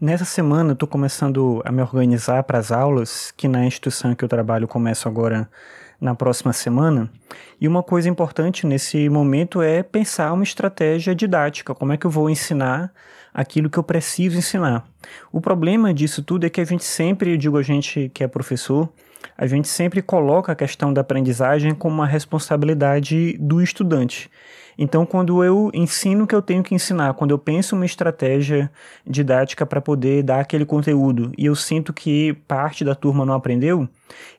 Nessa semana, estou começando a me organizar para as aulas, que na instituição que eu trabalho começo agora na próxima semana. E uma coisa importante nesse momento é pensar uma estratégia didática, como é que eu vou ensinar aquilo que eu preciso ensinar. O problema disso tudo é que a gente sempre, eu digo a gente que é professor, a gente sempre coloca a questão da aprendizagem como uma responsabilidade do estudante. Então, quando eu ensino o que eu tenho que ensinar, quando eu penso uma estratégia didática para poder dar aquele conteúdo e eu sinto que parte da turma não aprendeu,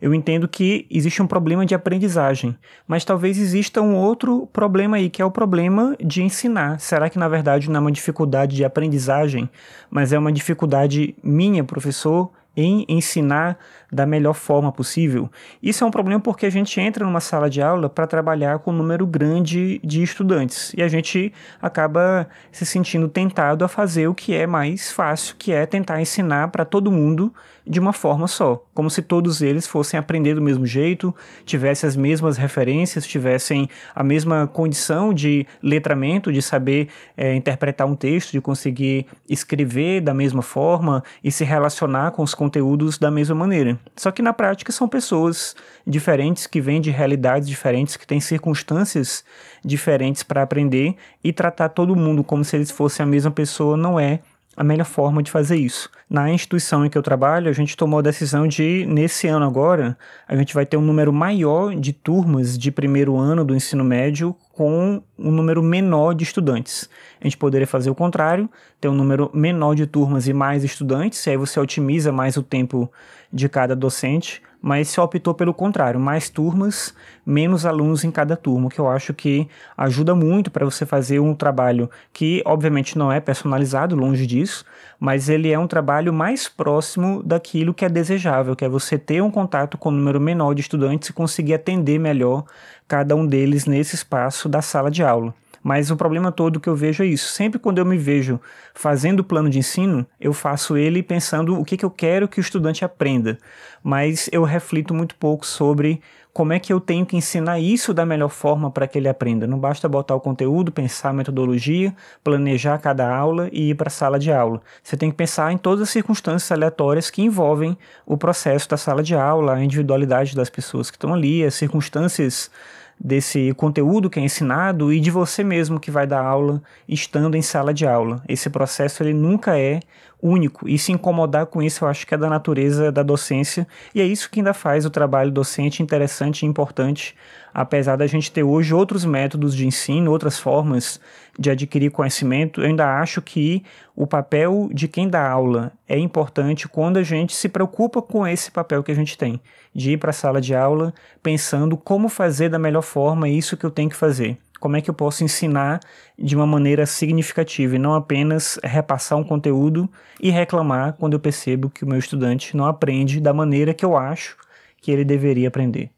eu entendo que existe um problema de aprendizagem, mas talvez exista um outro problema aí, que é o problema de ensinar. Será que na verdade não é uma dificuldade de aprendizagem, mas é uma dificuldade minha, professor, em ensinar da melhor forma possível. Isso é um problema porque a gente entra numa sala de aula para trabalhar com um número grande de estudantes e a gente acaba se sentindo tentado a fazer o que é mais fácil, que é tentar ensinar para todo mundo de uma forma só, como se todos eles fossem aprender do mesmo jeito, tivessem as mesmas referências, tivessem a mesma condição de letramento, de saber é, interpretar um texto, de conseguir escrever da mesma forma e se relacionar com os conteúdos da mesma maneira. Só que na prática são pessoas diferentes que vêm de realidades diferentes, que têm circunstâncias diferentes para aprender e tratar todo mundo como se eles fossem a mesma pessoa não é a melhor forma de fazer isso. Na instituição em que eu trabalho, a gente tomou a decisão de, nesse ano agora, a gente vai ter um número maior de turmas de primeiro ano do ensino médio com um número menor de estudantes. A gente poderia fazer o contrário, ter um número menor de turmas e mais estudantes, e aí você otimiza mais o tempo de cada docente, mas se optou pelo contrário, mais turmas, menos alunos em cada turma, que eu acho que ajuda muito para você fazer um trabalho que, obviamente, não é personalizado, longe disso, mas ele é um trabalho mais próximo daquilo que é desejável, que é você ter um contato com um número menor de estudantes e conseguir atender melhor cada um deles nesse espaço da sala de aula. Mas o problema todo que eu vejo é isso. Sempre quando eu me vejo fazendo o plano de ensino, eu faço ele pensando o que, que eu quero que o estudante aprenda. Mas eu reflito muito pouco sobre como é que eu tenho que ensinar isso da melhor forma para que ele aprenda. Não basta botar o conteúdo, pensar a metodologia, planejar cada aula e ir para a sala de aula. Você tem que pensar em todas as circunstâncias aleatórias que envolvem o processo da sala de aula, a individualidade das pessoas que estão ali, as circunstâncias desse conteúdo que é ensinado e de você mesmo que vai dar aula estando em sala de aula. Esse processo ele nunca é único. E se incomodar com isso eu acho que é da natureza da docência. E é isso que ainda faz o trabalho docente interessante e importante, apesar da gente ter hoje outros métodos de ensino, outras formas de adquirir conhecimento, eu ainda acho que o papel de quem dá aula é importante quando a gente se preocupa com esse papel que a gente tem, de ir para a sala de aula pensando como fazer da melhor forma isso que eu tenho que fazer como é que eu posso ensinar de uma maneira significativa e não apenas repassar um conteúdo e reclamar quando eu percebo que o meu estudante não aprende da maneira que eu acho que ele deveria aprender.